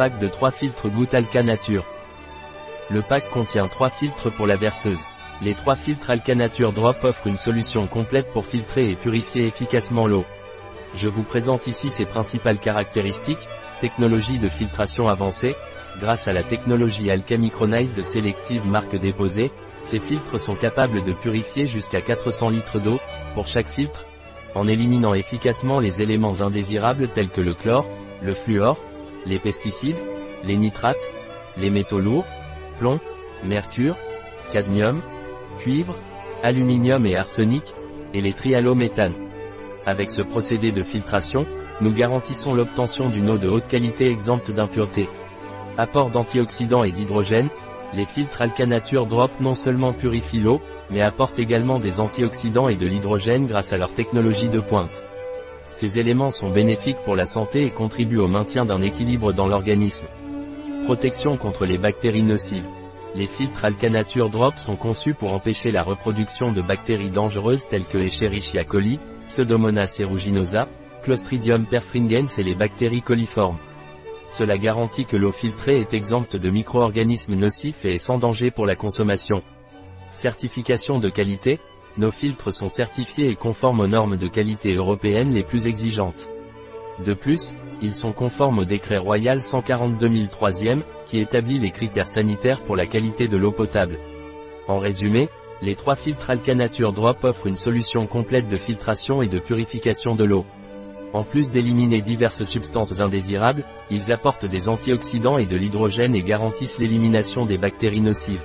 pack de 3 filtres gouttes Alcanature. Le pack contient 3 filtres pour la verseuse. Les 3 filtres Alcanature Drop offrent une solution complète pour filtrer et purifier efficacement l'eau. Je vous présente ici ses principales caractéristiques, technologie de filtration avancée, grâce à la technologie Alcamicronized sélective marque déposée, ces filtres sont capables de purifier jusqu'à 400 litres d'eau, pour chaque filtre, en éliminant efficacement les éléments indésirables tels que le chlore, le fluor, les pesticides, les nitrates, les métaux lourds, plomb, mercure, cadmium, cuivre, aluminium et arsenic, et les trialométhanes. Avec ce procédé de filtration, nous garantissons l'obtention d'une eau de haute qualité exempte d'impuretés. Apport d'antioxydants et d'hydrogène, les filtres Alcanature Drop non seulement purifient l'eau, mais apportent également des antioxydants et de l'hydrogène grâce à leur technologie de pointe. Ces éléments sont bénéfiques pour la santé et contribuent au maintien d'un équilibre dans l'organisme. Protection contre les bactéries nocives. Les filtres Alcanature Drop sont conçus pour empêcher la reproduction de bactéries dangereuses telles que Escherichia coli, Pseudomonas aeruginosa, Clostridium perfringens et les bactéries coliformes. Cela garantit que l'eau filtrée est exempte de micro-organismes nocifs et est sans danger pour la consommation. Certification de qualité, nos filtres sont certifiés et conformes aux normes de qualité européennes les plus exigeantes. De plus, ils sont conformes au décret royal 142 3 qui établit les critères sanitaires pour la qualité de l'eau potable. En résumé, les trois filtres Alcanature Drop offrent une solution complète de filtration et de purification de l'eau. En plus d'éliminer diverses substances indésirables, ils apportent des antioxydants et de l'hydrogène et garantissent l'élimination des bactéries nocives.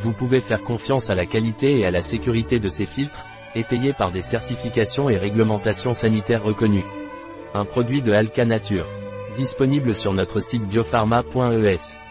Vous pouvez faire confiance à la qualité et à la sécurité de ces filtres, étayés par des certifications et réglementations sanitaires reconnues. Un produit de Alka Nature. Disponible sur notre site biopharma.es.